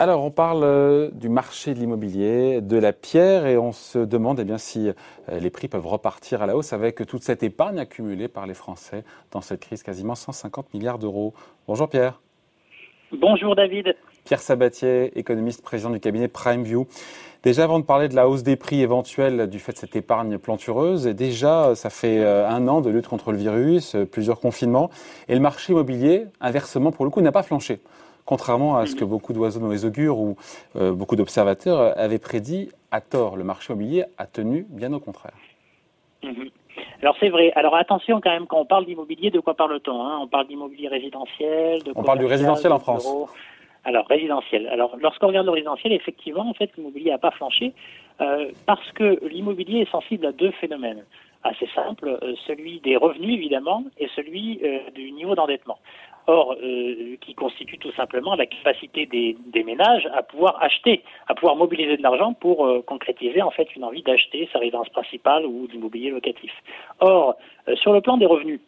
Alors, on parle euh, du marché de l'immobilier, de la pierre, et on se demande eh bien, si euh, les prix peuvent repartir à la hausse avec toute cette épargne accumulée par les Français dans cette crise, quasiment 150 milliards d'euros. Bonjour Pierre. Bonjour David. Pierre Sabatier, économiste, président du cabinet PrimeView. Déjà, avant de parler de la hausse des prix éventuelle du fait de cette épargne plantureuse, déjà, ça fait euh, un an de lutte contre le virus, plusieurs confinements, et le marché immobilier, inversement, pour le coup, n'a pas flanché contrairement à ce que beaucoup d'oiseaux dans les augures ou euh, beaucoup d'observateurs avaient prédit à tort. Le marché immobilier a tenu bien au contraire. Mhm. Alors c'est vrai. Alors attention quand même quand on parle d'immobilier, de quoi parle-t-on hein? On parle d'immobilier résidentiel, de On parle du résidentiel en France. Alors résidentiel. Alors lorsqu'on regarde le résidentiel, effectivement, en fait, l'immobilier n'a pas flanché euh, parce que l'immobilier est sensible à deux phénomènes assez simples, euh, celui des revenus évidemment et celui du niveau d'endettement. Or, euh, qui constitue tout simplement la capacité des, ménages à pouvoir acheter, à pouvoir mobiliser de l'argent pour euh, concrétiser en fait une envie d'acheter sa résidence principale ou d'immobilier locatif. Or, euh, sur le plan des revenus,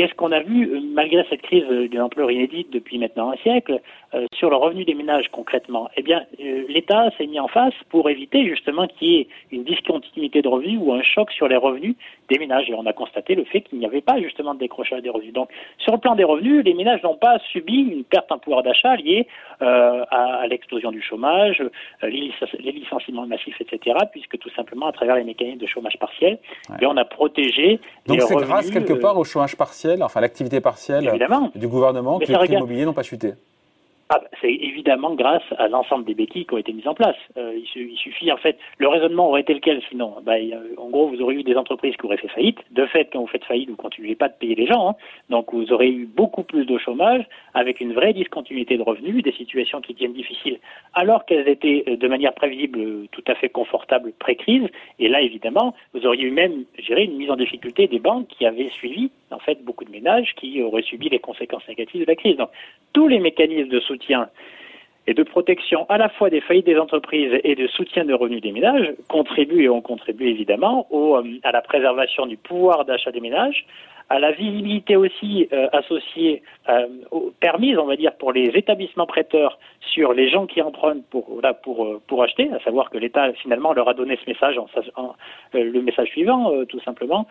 Qu'est-ce qu'on a vu, euh, malgré cette crise euh, d'une ampleur inédite depuis maintenant un siècle, euh, sur le revenu des ménages concrètement? Eh bien, l'État s'est mis en face pour éviter justement qu'il y ait une discontinuité de revenus ou un choc sur les revenus des ménages. Et on a constaté le fait qu'il n'y avait pas justement de décrochage des revenus. Donc, sur le plan des revenus, les ménages n'ont pas subi une perte en pouvoir d'achat liée à, l'explosion du chômage, les, licenciements massifs, etc., puisque tout simplement, à travers les mécanismes de chômage partiel, eh on a protégé Donc les revenus. Donc, c'est grâce quelque part au chômage partiel enfin l'activité partielle du gouvernement, que les prix immobiliers n'ont pas chuté. Ah, bah, c'est évidemment grâce à l'ensemble des béquilles qui ont été mises en place. Euh, il, suffit, en fait, le raisonnement aurait été lequel sinon? Bah, En gros, vous aurez eu des entreprises qui auraient fait faillite. De fait, quand vous faites faillite, vous ne continuez pas de payer les gens. Hein. Donc, vous aurez eu beaucoup plus de chômage, avec une vraie discontinuité de revenus, des situations qui tiennent difficiles, alors qu'elles étaient euh, de manière prévisible euh, tout à fait confortables pré-crise. Et là, évidemment, vous auriez eu même, je une mise en difficulté des banques qui avaient suivi, en fait, beaucoup de ménages qui auraient subi les conséquences négatives de la crise. Donc, tous les mécanismes de soutien et de protection à la fois des faillites des entreprises et de soutien de revenus des ménages contribuent et ont contribué évidemment euh, à la préservation du pouvoir d'achat des ménages, à la visibilité aussi euh, associée, euh, permise, on va dire, pour les établissements prêteurs sur les gens qui empruntent pour, pour, pour acheter, à savoir que l'État finalement leur a donné ce message, en, le message suivant, tout simplement,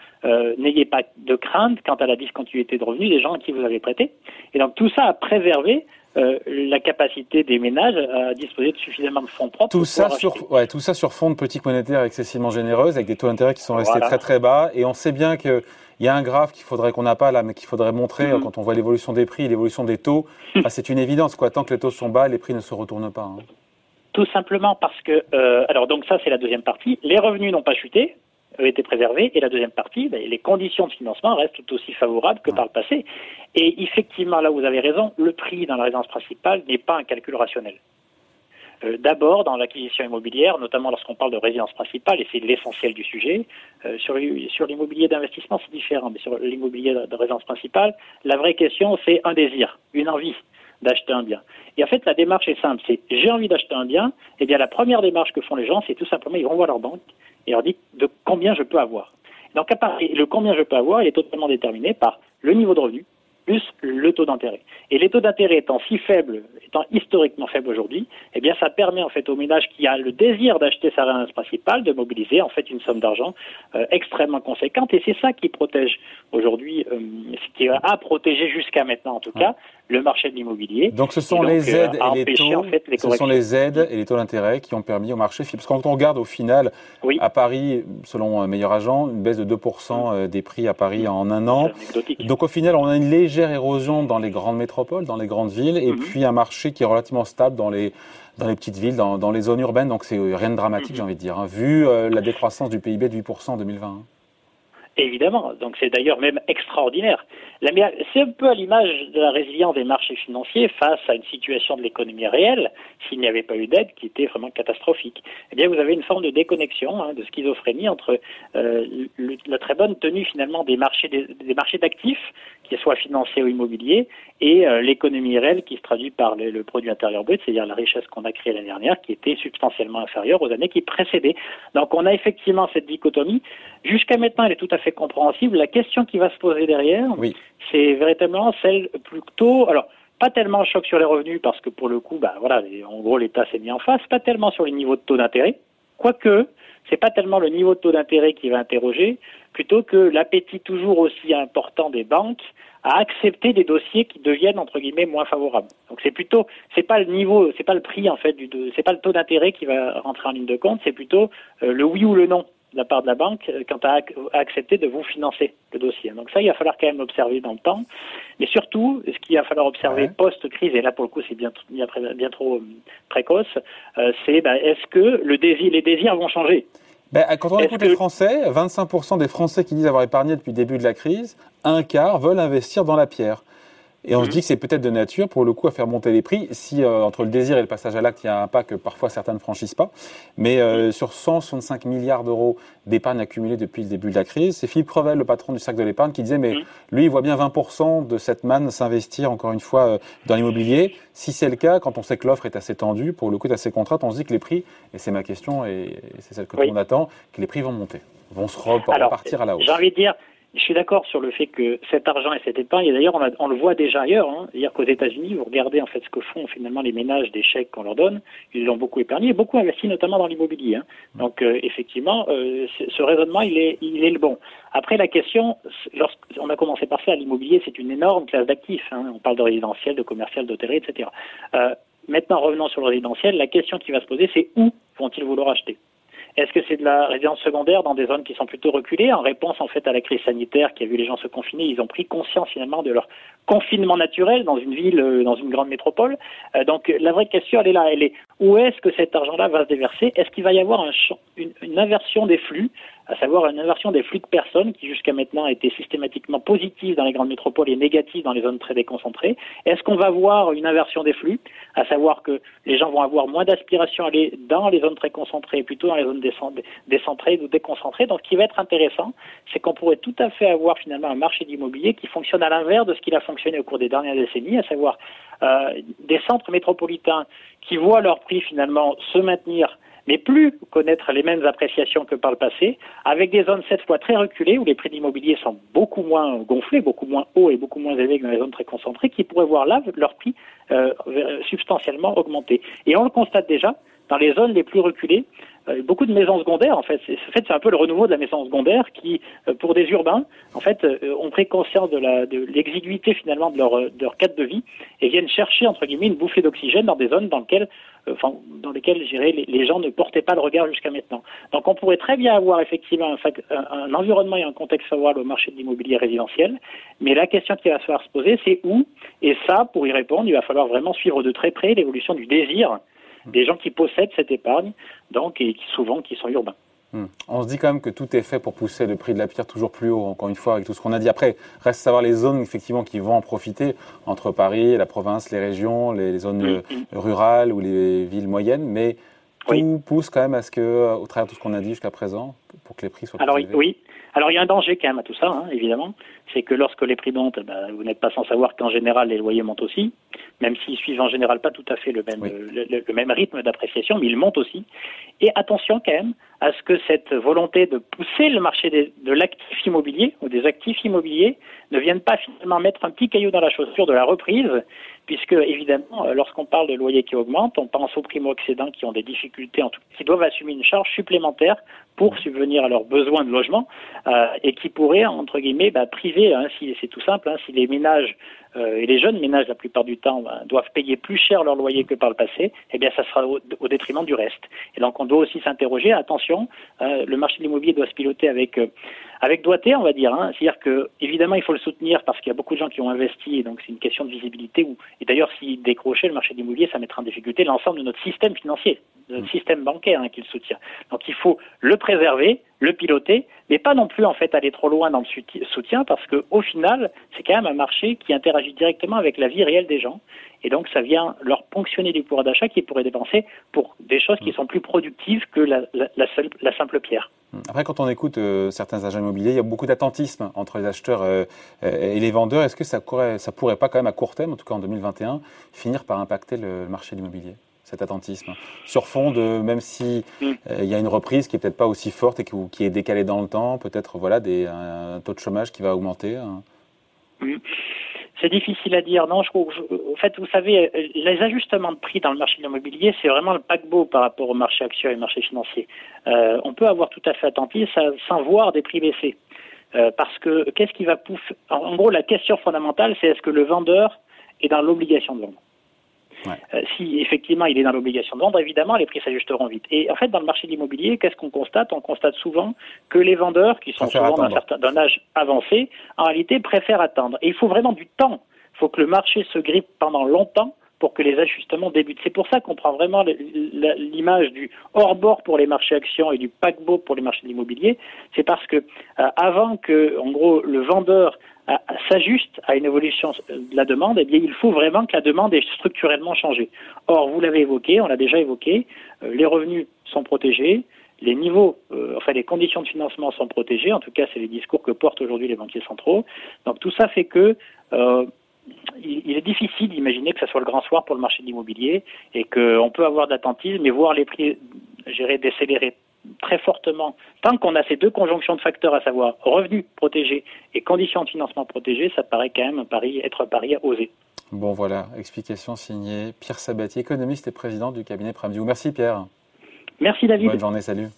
n'ayez pas de crainte quant à la discontinuité de revenus des gens à qui vous avez prêté. Et donc tout ça a préservé euh, la capacité des ménages à disposer de suffisamment de fonds propres. Tout, ça sur, ouais, tout ça sur fond de politique monétaire excessivement généreuse, avec des taux d'intérêt qui sont restés très très bas. Et on sait bien qu'il y a un graphe qu'il faudrait qu'on n'a pas là, mais qu'il faudrait montrer mm-hmm. quand on voit l'évolution des prix, l'évolution des taux. c'est une évidence. Quoi. Tant que les taux sont bas, les prix ne se retournent pas. Hein. Tout simplement parce que, euh, alors donc ça c'est la deuxième partie, les revenus n'ont pas chuté, été préservés. Et la deuxième partie, ben, les conditions de financement restent tout aussi favorables que par le passé. Et effectivement, là, vous avez raison, le prix dans la résidence principale n'est pas un calcul rationnel. Euh, d'abord, dans l'acquisition immobilière, notamment lorsqu'on parle de résidence principale, et c'est l'essentiel du sujet, euh, sur, sur l'immobilier d'investissement, c'est différent, mais sur l'immobilier de résidence principale, la vraie question, c'est un désir, une envie d'acheter un bien. Et en fait, la démarche est simple, c'est j'ai envie d'acheter un bien, et bien la première démarche que font les gens, c'est tout simplement, ils voir leur banque, et leur dit de combien je peux avoir. Donc, à part, le combien je peux avoir, il est totalement déterminé par le niveau de revenu plus le taux d'intérêt. Et les taux d'intérêt étant si faibles, étant historiquement faibles aujourd'hui, eh bien, ça permet en fait au ménage qui a le désir d'acheter sa résidence principale de mobiliser en fait une somme d'argent euh, extrêmement conséquente. Et c'est ça qui protège aujourd'hui, euh, ce qui a protégé jusqu'à maintenant en tout cas, le marché de l'immobilier. Donc ce sont les euh, aides et les taux, ce sont les aides et les taux d'intérêt qui ont permis au marché, parce que quand on regarde au final, à Paris, selon meilleur agent, une baisse de 2% euh, des prix à Paris en un an. Donc au final, on a une légère érosion dans les grandes métropoles, dans les grandes villes, et mhm. puis un marché qui est relativement stable dans les dans les petites villes, dans, dans les zones urbaines. Donc c'est rien de dramatique, mhm. j'ai envie de dire, hein, vu euh, la décroissance du PIB de 8% en 2020. Évidemment, donc c'est d'ailleurs même extraordinaire. C'est un peu à l'image de la résilience des marchés financiers face à une situation de l'économie réelle, s'il n'y avait pas eu d'aide qui était vraiment catastrophique. Eh bien, vous avez une forme de déconnexion, hein, de schizophrénie entre euh, la très bonne tenue finalement des marchés des, marchés d'actifs, qu'ils soient financiers ou immobiliers, et euh, l'économie réelle qui se traduit par le, le produit intérieur brut, c'est-à-dire la richesse qu'on a créée l'année dernière, qui était substantiellement inférieure aux années qui précédaient. Donc, on a effectivement cette dichotomie. Jusqu'à maintenant, elle est tout à fait compréhensible. La question qui va se poser derrière, c'est véritablement celle plutôt. Alors, pas tellement choc sur les revenus parce que pour le coup, bah voilà, en gros l'État s'est mis en face, pas tellement sur les niveaux de taux d'intérêt, quoique c'est pas tellement le niveau de taux d'intérêt qui va interroger, plutôt que l'appétit toujours aussi important des banques à accepter des dossiers qui deviennent entre guillemets moins favorables. Donc c'est plutôt c'est pas le niveau, c'est pas le prix en fait du c'est pas le taux d'intérêt qui va rentrer en ligne de compte, c'est plutôt euh, le oui ou le non de la part de la banque euh, quant à, accepter de vous financer le dossier. Donc ça, il va falloir quand même l'observer dans le temps. Mais surtout, ce qu'il va falloir observer post-crise, et là pour le coup c'est bien, bien, trop euh, précoce, c'est ben, est-ce que le désir, les désirs vont changer? Ben, quand on écoute les Français, 25% des Français qui disent avoir épargné depuis le début de la crise, un quart veulent investir dans la pierre. Et on se mhm. dit que c'est peut-être de nature, pour le coup, à faire monter les prix. Si euh, entre le désir et le passage à l'acte, il y a un pas que parfois certains ne franchissent pas. Mais euh, sur 165 milliards d'euros d'épargne accumulée depuis le début de la crise, c'est Philippe Revel, le patron du cercle de l'épargne, qui disait, mais mhm. lui, il voit bien 20% de cette manne s'investir, encore une fois, euh, dans l'immobilier. Si c'est le cas, quand on sait que l'offre est assez tendue, pour le coup, est assez contrainte, on se dit que les prix, et c'est ma question, et c'est celle que monde attend, que les prix vont monter, vont se repartir à la hausse. J'ai envie de dire, je suis d'accord sur le fait que cet argent et cette épargne, et d'ailleurs on, le voit déjà ailleurs, hein, c'est-à-dire qu'aux États-Unis, vous regardez en fait ce que font finalement les ménages des chèques qu'on leur donne, ils ont beaucoup épargné, beaucoup investi notamment dans l'immobilier. Hein. Donc euh, effectivement, euh, ce raisonnement il est, il est le bon. Après la question, lorsqu'on a commencé par ça, l'immobilier c'est une énorme classe d'actifs. Hein. On parle de résidentiel, de commercial, d'hôtellerie, etc. Euh, maintenant revenons sur le résidentiel, la question qui va se poser c'est où vont-ils vouloir acheter? Est-ce que c'est de la résidence secondaire dans des zones qui sont plutôt reculées En réponse en fait à la crise sanitaire qui a vu les gens se confiner, ils ont pris conscience finalement de leur confinement naturel dans une ville, euh, dans une grande métropole. Euh, donc la vraie question, elle est là, elle est où est-ce que cet argent-là va se déverser? Est-ce qu'il va y avoir un, une, une, inversion des flux à savoir une inversion des flux de personnes qui jusqu'à maintenant étaient systématiquement positives dans les grandes métropoles et négatives dans les zones très déconcentrées. Est-ce qu'on va voir une inversion des flux, à savoir que les gens vont avoir moins d'aspiration à aller dans les zones très concentrées, plutôt dans les zones décentrées ou déconcentrées? Donc, ce qui va être intéressant, c'est qu'on pourrait tout à fait avoir finalement un marché d'immobilier qui fonctionne à l'inverse de ce qu'il a fonctionné au cours des dernières décennies, à savoir euh, des centres métropolitains qui voient leur prix finalement se maintenir mais plus connaître les mêmes appréciations que par le passé, avec des zones cette fois très reculées où les prix d'immobilier sont beaucoup moins gonflés, beaucoup moins hauts et beaucoup moins élevés que dans les zones très concentrées, qui pourraient voir là leur prix euh, substantiellement augmenter. Et on le constate déjà dans les zones les plus reculées, beaucoup de maisons secondaires, en fait, c'est un peu le renouveau de la maison secondaire qui, euh, pour des urbains, en fait, ont pris conscience de l'exiguïté finalement de leur, de leur cadre de vie et viennent chercher entre guillemets une bouffée d'oxygène dans des zones dans lesquelles enfin, dans lesquels les, les, gens ne portaient pas le regard jusqu'à maintenant. Donc on pourrait très bien avoir effectivement un, environnement et un contexte favorable au marché de l'immobilier résidentiel, mais la question qui va falloir se poser, c'est où? Et ça, pour y répondre, il va falloir vraiment suivre de très près l'évolution du désir des gens qui possèdent cette épargne, donc et qui souvent qui sont urbains. Hmm. On se dit quand même que tout est fait pour pousser le prix de la pierre toujours plus haut, encore une fois, avec tout ce qu'on a dit. Après, reste à savoir les zones effectivement qui vont en profiter, entre Paris, la province, les régions, les, zones euh, rurales ou les villes moyennes, mais tout pousse quand même à ce que, au travers de tout ce qu'on a dit jusqu'à présent, pour que les prix soient Alors, plus élevés. Oui, alors il y a un danger quand même à tout ça, hein, évidemment, c'est que lorsque les prix montent, ben, vous n'êtes pas sans savoir qu'en général les loyers montent aussi, même s'ils suivent en général pas tout à fait le même, le, même rythme d'appréciation, mais ils montent aussi. Et attention quand même à ce que cette volonté de pousser le marché de l'actif immobilier ou des actifs immobiliers ne vienne pas finalement mettre un petit caillou dans la chaussure de la reprise, puisque évidemment, lorsqu'on parle de loyers qui augmentent, on pense aux primo-accédants qui ont des difficultés, en tout, qui doivent assumer une charge supplémentaire pour subvenir à leurs besoins de logement euh, et qui pourraient, entre guillemets, bah, priver, hein, c'est tout simple, hein, si les ménages euh, et les jeunes ménages la plupart du temps bah, doivent payer plus cher leur loyer que par le passé, eh bien ça sera au, détriment du reste. Et donc on doit aussi s'interroger, attention, euh, le marché de l'immobilier doit se piloter avec euh, avec doigté, on va dire. Hein. C'est-à-dire que évidemment il faut le soutenir parce qu'il y a beaucoup de gens qui ont investi et donc c'est une question de visibilité. Où, et d'ailleurs s'il décrochait le marché de l'immobilier, ça mettrait en difficulté l'ensemble de notre système financier, de notre mmh. système bancaire hein, qui le soutient. Donc il faut le préserver, le piloter, mais pas non plus en fait aller trop loin dans le soutien parce que au final, c'est quand même un marché qui interagit directement avec la vie réelle des gens et donc ça vient leur ponctionner du pouvoir d'achat qu'ils pourraient dépenser pour des choses qui sont plus productives que la, la, simple pierre. Après, quand on écoute euh, certains agents immobiliers, il y a beaucoup d'attentisme entre les acheteurs euh, et les vendeurs. Est-ce que ça pourrait, ça pourrait pas quand même à court terme, en tout cas en 2021, finir par impacter le marché de l'immobilier? Cet attentisme Sur fond de, même si mm. euh, il y a une reprise qui est peut-être pas aussi forte et qui, est décalée dans le temps, peut-être voilà des, un, taux de chômage qui va augmenter. Hein. Mm. c'est difficile à dire. Non, je, en fait, vous savez, les ajustements de prix dans le marché de l'immobilier, c'est vraiment le paquebot par rapport au marché action et au marché financier. Euh, on peut avoir tout à fait attentif sans voir des prix baisser. Euh, parce que qu'est-ce qui va pousser En gros, la question fondamentale, c'est est-ce que le vendeur est dans l'obligation de vendre? Euh, si effectivement il est dans l'obligation de vendre, évidemment les prix s'ajusteront vite. Et en fait, dans le marché de l'immobilier, qu'est-ce qu'on constate? On constate souvent que les vendeurs, qui sont souvent d'un âge avancé, en réalité préfèrent attendre. Et il faut vraiment du temps. Il faut que le marché se grippe pendant longtemps pour que les ajustements débutent. C'est pour ça qu'on prend vraiment l'image du hors-bord pour les marchés actions et du paquebot pour les marchés de l'immobilier. C'est parce que euh, avant que, en gros, le vendeur s'ajuste à une évolution de la demande, eh bien, il faut vraiment que la demande ait structurellement changé. Or, vous l'avez évoqué, on l'a déjà évoqué, euh, les revenus sont protégés, les niveaux, euh, enfin les conditions de financement sont protégées. En tout cas, c'est les discours que portent aujourd'hui les banquiers centraux. Donc tout ça fait que euh, il, est difficile d'imaginer que ce soit le grand soir pour le marché de l'immobilier et qu'on peut avoir d'attentisme et voir les prix gérer décélérer très fortement, tant qu'on a ces deux conjonctions de facteurs, à savoir revenus protégés et conditions de financement protégées, ça paraît quand même un pari, être un pari à oser. Bon voilà, explication signée Pierre Sabatier, économiste et président du cabinet Pramview. Merci Pierre. Merci David. Bonne journée, salut.